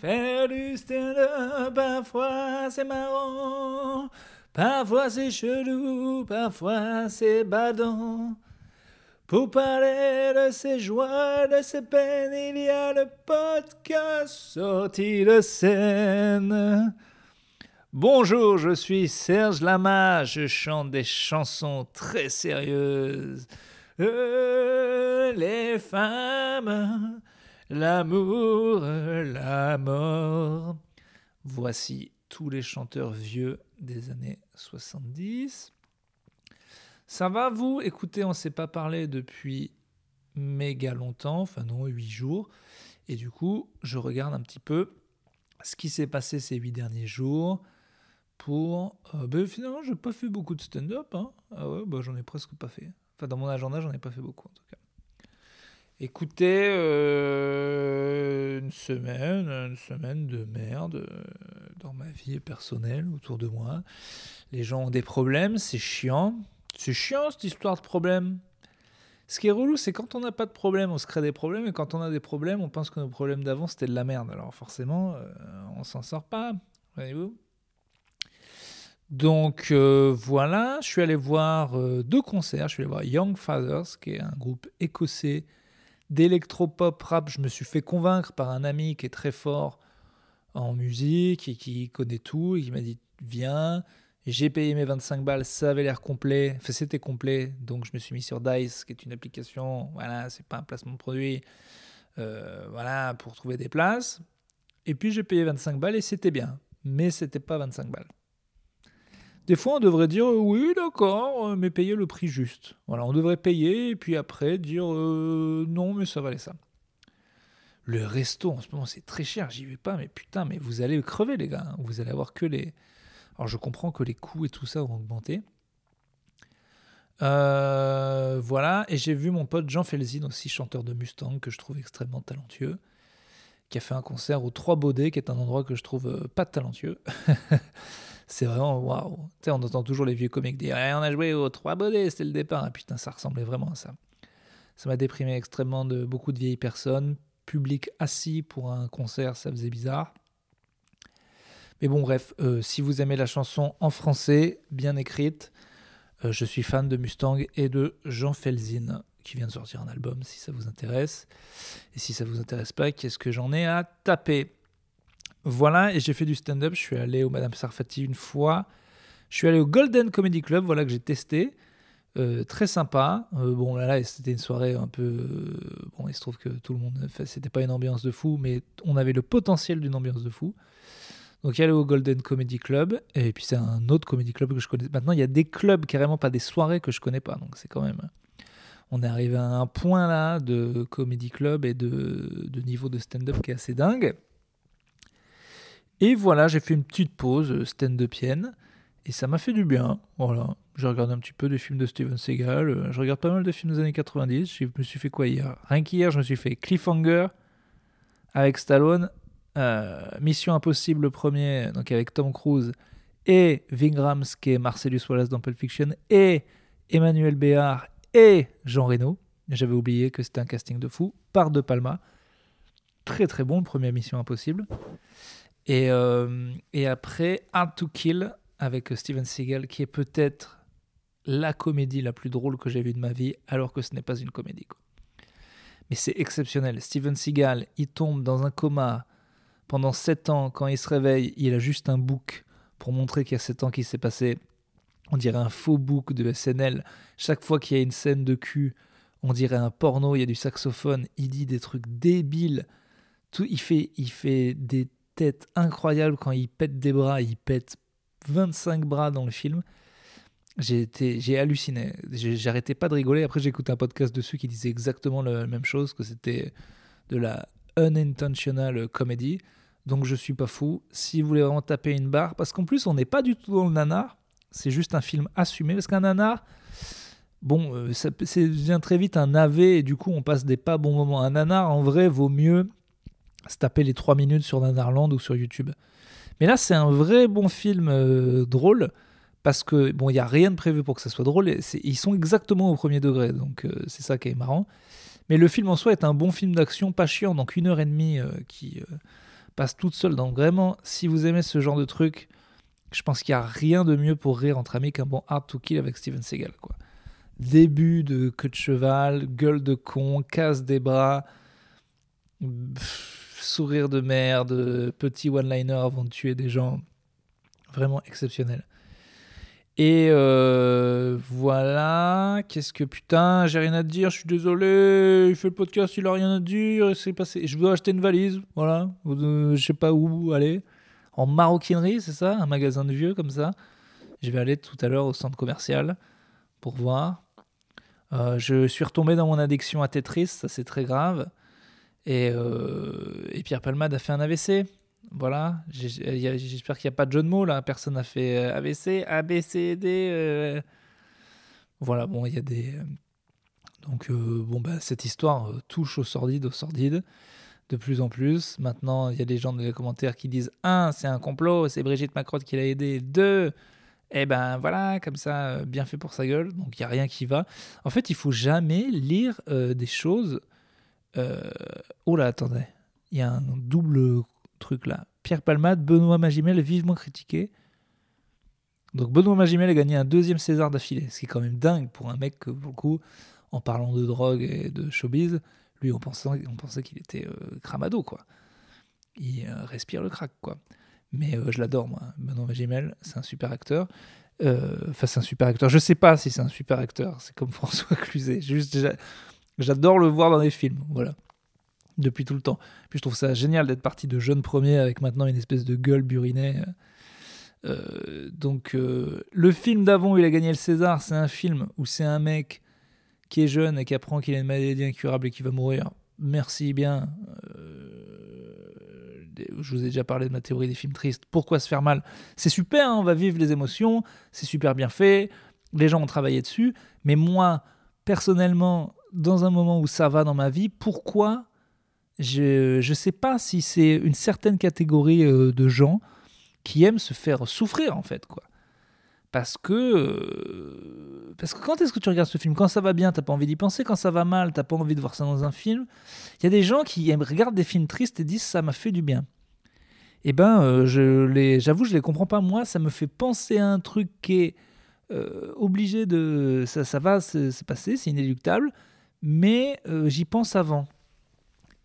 faire du stand-up, parfois c'est marrant, parfois c'est chelou, parfois c'est badant. Pour parler de ses joies, de ses peines, il y a le podcast sorti de scène. Bonjour, je suis Serge Lama, je chante des chansons très sérieuses. Euh, les femmes, l'amour, la mort. Voici tous les chanteurs vieux des années 70. Ça va vous? Écoutez, on ne s'est pas parlé depuis méga longtemps, enfin non, huit jours. Et du coup, je regarde un petit peu ce qui s'est passé ces huit derniers jours pour... Euh, ben, finalement, je n'ai pas fait beaucoup de stand-up. Hein. Ah ouais, bah, j'en ai presque pas fait. Enfin, dans mon agenda, j'en ai pas fait beaucoup en tout cas. Écoutez, euh, une semaine, une semaine de merde euh, dans ma vie personnelle autour de moi. Les gens ont des problèmes, c'est chiant. C'est chiant cette histoire de problème. Ce qui est relou, c'est quand on n'a pas de problème, on se crée des problèmes, et quand on a des problèmes, on pense que nos problèmes d'avant c'était de la merde. Alors forcément, euh, on s'en sort pas. Voyez-vous donc euh, voilà, je suis allé voir deux concerts. Je suis allé voir Young Fathers, qui est un groupe écossais d'électropop rap. Je me suis fait convaincre par un ami qui est très fort en musique et qui connaît tout et m'a dit viens, j'ai payé mes 25 balles, ça avait l'air complet, enfin c'était complet, donc je me suis mis sur Dice, qui est une application, voilà, c'est pas un placement de produit, euh, voilà, pour trouver des places. Et puis j'ai payé 25 balles et c'était bien, mais c'était pas 25 balles. Des fois, on devrait dire oui, d'accord, euh, mais payer le prix juste. Voilà, on devrait payer et puis après dire euh, non, mais ça valait ça. Le resto en ce moment, c'est très cher, j'y vais pas, mais putain, mais vous allez crever, les gars. Hein. Vous allez avoir que les, alors je comprends que les coûts et tout ça ont augmenté. Euh, voilà, et j'ai vu mon pote Jean Felzin, aussi chanteur de Mustang, que je trouve extrêmement talentueux, qui a fait un concert au Trois Baudets, qui est un endroit que je trouve euh, pas talentueux. c'est vraiment waouh. On entend toujours les vieux comiques dire eh, on a joué au Trois Baudets, c'était le départ. Putain, ça ressemblait vraiment à ça. Ça m'a déprimé extrêmement de beaucoup de vieilles personnes. Public assis pour un concert, ça faisait bizarre. Mais bon, bref, euh, si vous aimez la chanson en français, bien écrite, euh, je suis fan de Mustang et de Jean Felzin, qui vient de sortir un album, si ça vous intéresse. Et si ça vous intéresse pas, qu'est-ce que j'en ai à taper? Voilà, et j'ai fait du stand-up. Je suis allé au Madame Sarfati une fois. Je suis allé au Golden Comedy Club, voilà que j'ai testé. Euh, très sympa. bon, là, c'était une soirée un peu. bon, il se trouve que tout le monde. C'était pas une ambiance de fou, mais on avait le potentiel d'une ambiance de fou. Donc il y a le Golden Comedy Club, et puis c'est un autre comedy club que je connais. Maintenant, il y a des clubs, carrément pas des soirées que je connais pas. Donc c'est quand même. On est arrivé à un point là de comedy club et de, niveau de stand-up qui est assez dingue. Et voilà, j'ai fait une petite pause stand-upienne, et ça m'a fait du bien. Voilà, j'ai regardé un petit peu des films de Steven Seagal. Je regarde pas mal de films des années 90. Je me suis fait quoi hier? Rien qu'hier, je me suis fait Cliffhanger avec Stallone euh, Mission Impossible le premier, donc avec Tom Cruise, et Vingrams qui est Marcellus Wallace dans Pulp Fiction, et Emmanuel Béard et Jean Reno. J'avais oublié que c'était un casting de fou, par De Palma. Très très bon, le premier Mission Impossible. Et, euh, et après, Hard to Kill avec Steven Seagal, qui est peut-être la comédie la plus drôle que j'ai vue de ma vie, alors que ce n'est pas une comédie. Mais c'est exceptionnel. Steven Seagal, il tombe dans un coma pendant 7 ans, quand il se réveille, il a juste un book pour montrer qu'il y a 7 ans qui s'est passé. On dirait un faux book de SNL. Chaque fois qu'il y a une scène de cul, on dirait un porno, il y a du saxophone, il dit des trucs débiles. Tout, il, fait, il fait des têtes incroyables quand il pète des bras, il pète 25 bras dans le film. J'ai halluciné. J'arrêtais pas de rigoler. Après, écouté un podcast dessus qui disait exactement la même chose, que c'était de la unintentional comedy. Donc je suis pas fou. Si vous voulez vraiment taper une barre, parce qu'en plus on n'est pas du tout dans le nanar, c'est juste un film assumé. Parce qu'un nanar, bon, euh, ça, devient très vite un AV et du coup on passe des pas bons moments. Un nanar en vrai vaut mieux se taper les 3 minutes sur Nanarland ou sur YouTube. Mais là c'est un vrai bon film euh, drôle parce que bon il n'y a rien de prévu pour que ça soit drôle. Ils sont exactement au premier degré, donc euh, c'est ça qui est marrant. Mais le film en soi est un bon film d'action, pas chiant, donc une heure et demie qui passe toute seule. Donc vraiment, si vous aimez ce genre de truc, je pense qu'il n'y a rien de mieux pour rire entre amis qu'un bon Hard to Kill avec Steven Seagal. Quoi. Début de queue de cheval, gueule de con, casse des bras, sourire de merde, petit one-liner avant de tuer des gens. Vraiment exceptionnel. Et euh, voilà, qu'est-ce que putain, j'ai rien à te dire, je suis désolé, il fait le podcast, il a rien à dire, c'est passé. Je veux acheter une valise, voilà, je sais pas où aller. En maroquinerie, c'est ça Un magasin de vieux comme ça. Je vais aller tout à l'heure au centre commercial pour voir. Euh, je suis retombé dans mon addiction à Tetris, ça c'est très grave. Et, euh, Pierre Palmade a fait un AVC. Voilà, j'espère qu'il n'y a pas de jeu de mots là. Personne n'a fait euh, AVC, ABCD. Voilà, bon, il y a des. Donc, bon, bah, cette histoire touche au sordide, au sordide, de plus en plus. Maintenant, il y a des gens dans les commentaires qui disent un, c'est un complot, c'est Brigitte Macron qui l'a aidé. Deux, eh ben voilà, comme ça, bien fait pour sa gueule. Donc, il n'y a rien qui va. En fait, il faut jamais lire des choses. Oh là, attendez. Il y a un double truc là. Pierre Palmade, Benoît Magimel vivement critiqué. Donc Benoît Magimel a gagné un deuxième César d'affilée, ce qui est quand même dingue pour un mec que, beaucoup, en parlant de drogue et de showbiz, lui, on pensait, qu'il était euh, cramado, quoi. Il euh, respire le crack, quoi. Mais euh, je l'adore, moi. Benoît Magimel, c'est un super acteur. Enfin, c'est un super acteur. Je sais pas si c'est un super acteur. C'est comme François Cluzet. J'adore le voir dans des films. Voilà depuis tout le temps. Puis je trouve ça génial d'être parti de jeune premier avec maintenant une espèce de gueule burinée. Donc le film d'avant où il a gagné le César, c'est un film où c'est un mec qui est jeune et qui apprend qu'il a une maladie incurable et qui va mourir. Merci bien. Euh, je vous ai déjà parlé de ma théorie des films tristes. Pourquoi se faire mal? C'est super, hein, on va vivre les émotions, c'est super bien fait, les gens ont travaillé dessus, mais moi, personnellement, dans un moment où ça va dans ma vie, pourquoi je ne sais pas si c'est une certaine catégorie euh, de gens qui aiment se faire souffrir, en fait, quoi. Parce que, euh, parce que quand est-ce que tu regardes ce film Quand ça va bien, t'as pas envie d'y penser. Quand ça va mal, t'as pas envie de voir ça dans un film. Il y a des gens qui regardent des films tristes et disent ça m'a fait du bien. Eh ben, euh, je les, j'avoue, je les comprends pas. Moi, ça me fait penser à un truc qui est obligé de, ça, ça va se, passer, c'est inéluctable. Mais j'y pense avant.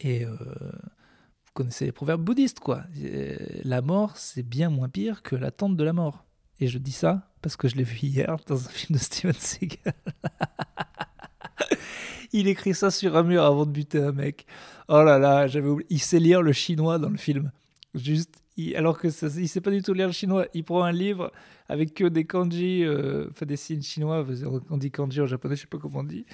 Et euh, vous connaissez les proverbes bouddhistes, quoi. Euh, la mort, c'est bien moins pire que l'attente de la mort. Et je dis ça parce que je l'ai vu hier dans un film de Steven Seagal. il écrit ça sur un mur avant de buter un mec. Oh là là, j'avais oublié. Il sait lire le chinois dans le film. Juste, alors que ça, il sait pas du tout lire le chinois. Il prend un livre avec que des kanji, euh, enfin des signes chinois. On dit kanji en japonais, je sais pas comment on dit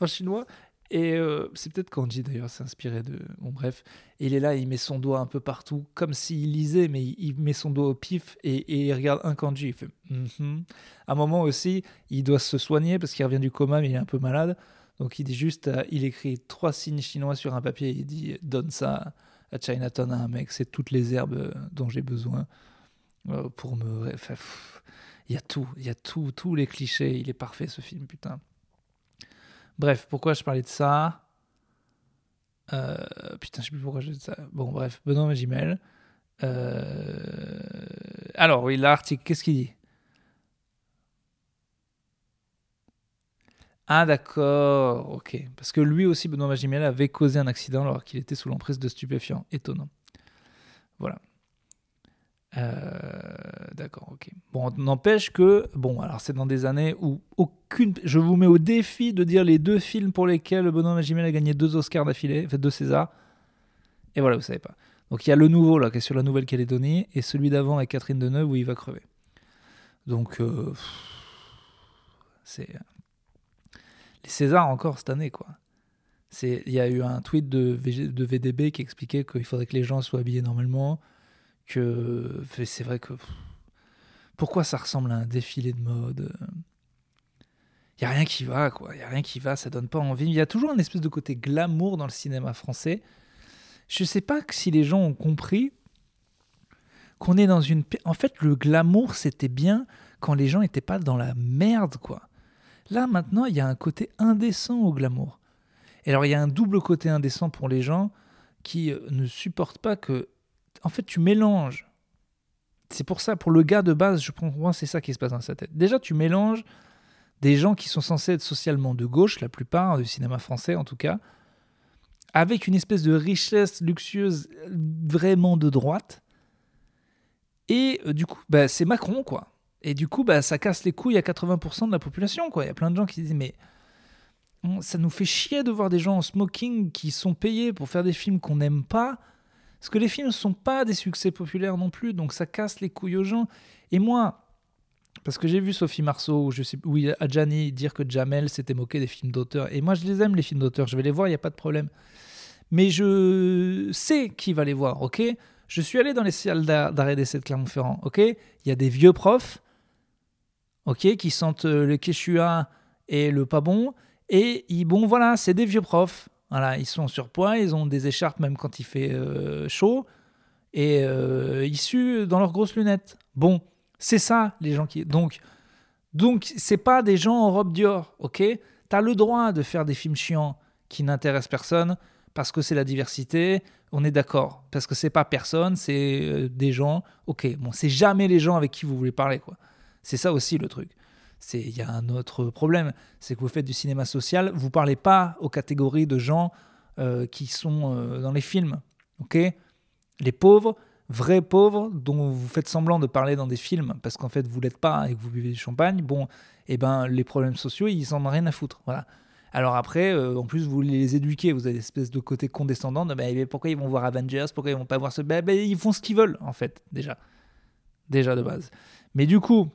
en chinois. Et euh, c'est peut-être Kanji d'ailleurs, c'est inspiré de. Bon, bref. Il est là, il met son doigt un peu partout, comme s'il lisait, mais il, met son doigt au pif et, il regarde un Kanji. Il fait. Mm-hmm. À un moment aussi, il doit se soigner parce qu'il revient du coma, mais il est un peu malade. Donc il dit juste, euh, il écrit trois signes chinois sur un papier et il dit donne ça à Chinatown à un mec, c'est toutes les herbes euh, dont j'ai besoin pour me. il y a tout, il y a tout, tous les clichés. Il est parfait ce film, putain. Bref, pourquoi je parlais de ça? Euh, Putain, je sais plus pourquoi je dis ça. Bon, bref, Benoît Magimel. Euh... Alors, oui, l'article, qu'est-ce qu'il dit? Ah, d'accord, ok. Parce que lui aussi, Benoît Magimel, avait causé un accident alors qu'il était sous l'emprise de stupéfiants. Étonnant. Voilà. Euh, d'accord, ok. Bon, n'empêche que, bon, alors c'est dans des années où aucune. Je vous mets au défi de dire les deux films pour lesquels Benoît Magimel a gagné deux Oscars d'affilée, fait deux Césars. Et voilà, vous savez pas. Donc il y a le nouveau là qui est sur la Nouvelle-Calédonie et celui d'avant avec Catherine Deneuve où il va crever. Donc euh, c'est les Césars encore cette année quoi. Il y a eu un tweet de VDB qui expliquait qu'il faudrait que les gens soient habillés normalement, c'est vrai que pourquoi ça ressemble à un défilé de mode il y a rien qui va quoi. Il y a rien qui va ça donne pas envie. Il y a toujours un espèce de côté glamour dans le cinéma français. Je sais pas si les gens ont compris qu'on est dans une en fait le glamour c'était bien quand les gens n'étaient pas dans la merde quoi. Là maintenant il y a un côté indécent au glamour. Et alors il y a un double côté indécent pour les gens qui euh, ne supportent pas que en fait, tu mélanges. C'est pour ça, pour le gars de base, je pense c'est ça qui se passe dans sa tête. Déjà, tu mélanges des gens qui sont censés être socialement de gauche, la plupart du cinéma français en tout cas, avec une espèce de richesse luxueuse vraiment de droite. Et euh, du coup, bah, c'est Macron, quoi. Et du coup, bah, ça casse les couilles à 80% de la population, quoi. Il y a plein de gens qui disent, mais ça nous fait chier de voir des gens en smoking qui sont payés pour faire des films qu'on n'aime pas. Parce que les films ne sont pas des succès populaires non plus, donc ça casse les couilles aux gens. Et moi, parce que j'ai vu Sophie Marceau, ou je sais, oui, dire que Jamel s'était moqué des films d'auteur. Et moi, je les aime, les films d'auteur. Je vais les voir, il n'y a pas de problème. Mais je sais qui va les voir, ok? Je suis allé dans les salles d'arrêt d'essai de Clermont-Ferrand, ok? Il y a des vieux profs, ok, qui sentent le Quechua et le pas bon. Et ils, bon, voilà, c'est des vieux profs. Ils sont surpoids, ils ont des écharpes même quand il fait euh, chaud. Et euh, ils suent dans leurs grosses lunettes. Bon, c'est ça, les gens qui. Donc, donc c'est pas des gens en robe Dior, ok? T'as le droit de faire des films chiants qui n'intéressent personne parce que c'est la diversité, on est d'accord. Parce que c'est pas personne, c'est euh, des gens. Ok, bon, c'est jamais les gens avec qui vous voulez parler, quoi. C'est ça aussi le truc il y a un autre problème, c'est que vous faites du cinéma social, vous parlez pas aux catégories de gens euh, qui sont euh, dans les films, ok? Les pauvres, vrais pauvres, dont vous faites semblant de parler dans des films parce qu'en fait vous l'êtes pas et que vous buvez du champagne, bon, et eh ben les problèmes sociaux ils en ont rien à foutre, voilà. Alors après, euh, en plus, vous les éduquez, vous avez une espèce de côté condescendant de bah, pourquoi ils vont voir Avengers, pourquoi ils vont pas voir ce. Bah, bah, ils font ce qu'ils veulent, en fait, déjà. Déjà de base. Mais du coup,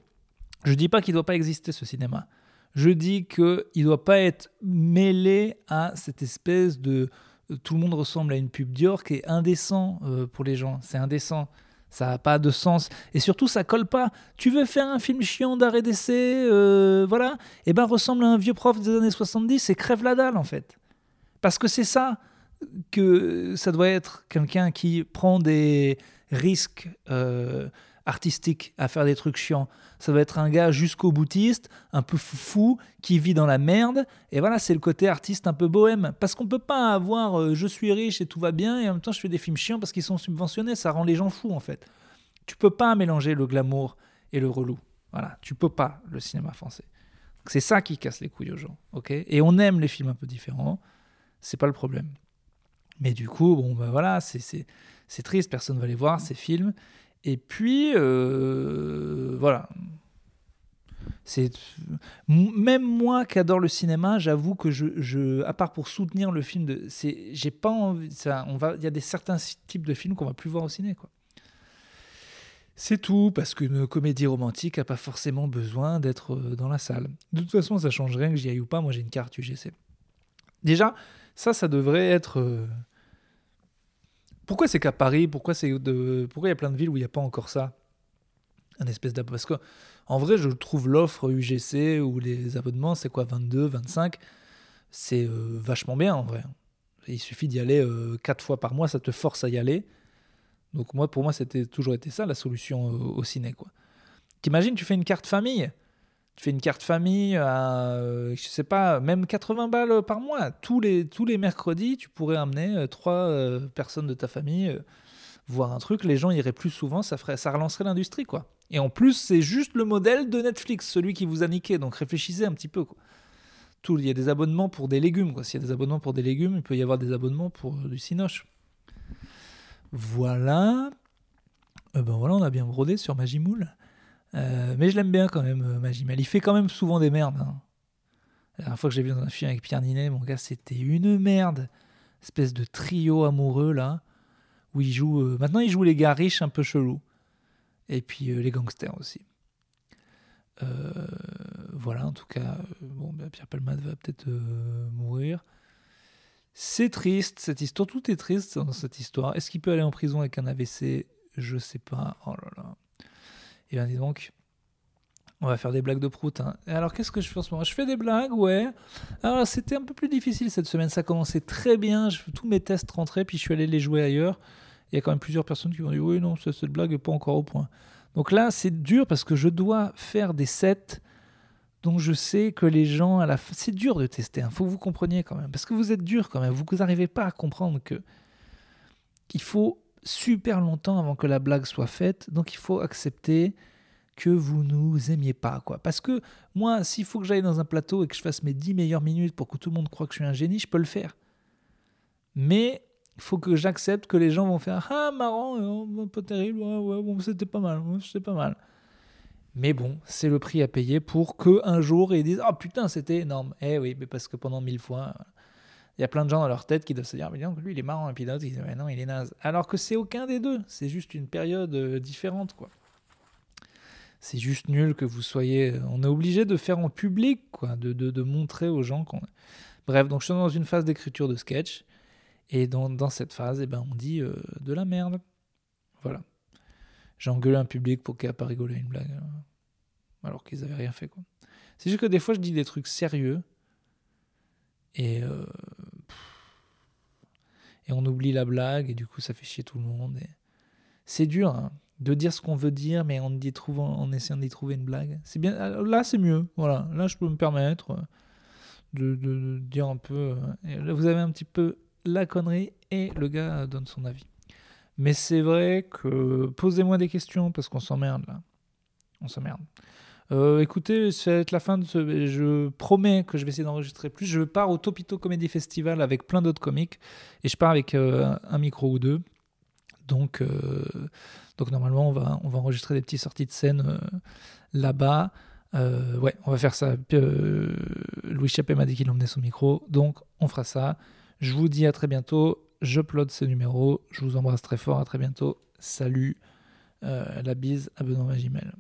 je ne dis pas qu'il ne doit pas exister ce cinéma. Je dis qu'il ne doit pas être mêlé à cette espèce de tout le monde ressemble à une pub Dior qui est indécent euh, pour les gens. C'est indécent. Ça n'a pas de sens. Et surtout, ça colle pas. Tu veux faire un film chiant d'arrêt d'essai, euh, voilà, et eh ben ressemble à un vieux prof des années 70 et crève la dalle en fait. Parce que c'est ça que ça doit être quelqu'un qui prend des risques euh, artistiques à faire des trucs chiants ça va être un gars jusqu'au boutiste, un peu fou, qui vit dans la merde. Et voilà, c'est le côté artiste un peu bohème. Parce qu'on peut pas avoir euh, je suis riche et tout va bien, et en même temps je fais des films chiants parce qu'ils sont subventionnés. Ça rend les gens fous en fait. Tu peux pas mélanger le glamour et le relou. Voilà, tu peux pas le cinéma français. C'est ça qui casse les couilles aux gens, ok? Et on aime les films un peu différents, c'est pas le problème. Mais du coup, bon, ben voilà, c'est triste, personne va les voir, ces films. Et puis, euh, voilà. C'est même moi qui adore le cinéma, j'avoue que je, à part pour soutenir le film j'ai pas envie. On va, il y a des certains types de films qu'on va plus voir au ciné, quoi. C'est tout, parce qu'une comédie romantique n'a pas forcément besoin d'être euh, dans la salle. De toute façon, ça change rien que j'y aille ou pas. Moi, j'ai une carte UGC. Déjà, ça, ça devrait être euh, pourquoi c'est qu'à Paris Pourquoi c'est de... pourquoi il y a plein de villes où il n'y a pas encore ça? Un espèce d'abonnement. Parce que en vrai, je trouve l'offre UGC ou les abonnements, c'est quoi 22, 25 C'est euh, vachement bien en vrai. Il suffit d'y aller euh, quatre fois par mois, ça te force à y aller. Donc moi, pour moi, c'était toujours été ça la solution euh, au ciné. Quoi. T'imagines, tu fais une carte famille? Tu fais une carte famille à, euh, je sais pas, même 80 balles par mois. Tous les, mercredis, tu pourrais amener euh, trois euh, personnes de ta famille voir un truc. Les gens iraient plus souvent, ça, ferait, ça relancerait l'industrie, quoi. Et en plus, c'est juste le modèle de Netflix, celui qui vous a niqué. Donc réfléchissez un petit peu, il y a des abonnements pour des légumes. S'il y a des abonnements pour des légumes, il peut y avoir des abonnements pour du cinoche. Voilà. ben voilà, on a bien brodé sur Magimoule. Euh, mais je l'aime bien quand même, euh, Magimel. Il fait quand même souvent des merdes. Hein. La dernière fois que j'ai vu dans un film avec Pierre Ninet, mon gars, c'était une merde. Espèce de trio amoureux, là, où il joue. Euh, maintenant, il joue les gars riches un peu chelous. Et puis les gangsters aussi. voilà, en tout cas, bon, bah, Pierre Palmade va peut-être mourir. C'est triste, cette histoire. Tout est triste dans cette histoire. Est-ce qu'il peut aller en prison avec un AVC Je sais pas. Oh là là. Et bien, dis donc, on va faire des blagues de prout. Hein. Alors, qu'est-ce que je fais en ce moment? Je fais des blagues, ouais. Alors, c'était un peu plus difficile cette semaine. Ça commençait très bien. Tous mes tests rentraient, puis je suis allé les jouer ailleurs. Il y a quand même plusieurs personnes qui m'ont dit Oui, non, cette blague n'est pas encore au point. Donc là, c'est dur parce que je dois faire des sets dont je sais que les gens, à la fin. C'est dur de tester. Il hein. faut que vous compreniez quand même. Parce que vous êtes dur quand même. Vous n'arrivez pas à comprendre que. Il faut super longtemps avant que la blague soit faite. Donc il faut accepter que vous nous aimiez pas. quoi. Parce que moi, s'il faut que j'aille dans un plateau et que je fasse mes 10 meilleures minutes pour que tout le monde croit que je suis un génie, je peux le faire. Mais il faut que j'accepte que les gens vont faire Ah, marrant, euh, pas terrible, ouais, bon, c'était pas mal, c'était pas mal. Mais bon, c'est le prix à payer pour que un jour ils disent Oh putain, c'était énorme. Eh oui, mais parce que pendant mille fois, il y a plein de gens dans leur tête qui doivent se dire Mais non, lui il est marrant, et puis d'autres ils disent Mais non, il est naze. Alors que c'est aucun des deux, c'est juste une période euh, différente, quoi. C'est juste nul que vous soyez. Euh, on est obligé de faire en public, quoi, de, de, de montrer aux gens qu'on. Bref, donc je suis dans une phase d'écriture de sketch. Et dans, dans cette phase, eh ben, on dit euh, de la merde. Voilà. J'ai engueulé un public pour qu'il n'ait pas rigolé une blague. Alors qu'ils n'avaient rien fait. Quoi. C'est juste que des fois, je dis des trucs sérieux. Et, et on oublie la blague. Et du coup, ça fait chier tout le monde. C'est dur hein, de dire ce qu'on veut dire, mais en, y trouvant, en essayant d'y trouver une blague. C'est bien. Là, c'est mieux. Voilà. Là, je peux me permettre de, de, de dire un peu. vous avez un petit peu la connerie et le gars donne son avis. Mais c'est vrai que posez-moi des questions parce qu'on s'emmerde là. On s'emmerde. Euh, écoutez, c'est la fin de ce. Je promets que je vais essayer d'enregistrer plus. Je pars au Topito Comedy Festival avec plein d'autres comiques et je pars avec euh, un micro ou deux. Donc, euh, donc normalement, on va, on va enregistrer des petites sorties de scène là-bas. ouais, on va faire ça. Louis Chappé m'a dit qu'il emmenait son micro, donc on fera ça. Je vous dis à très bientôt. Je plode ces numéros. Je vous embrasse très fort. À très bientôt. Salut. Euh, la bise à Benoît Magimel.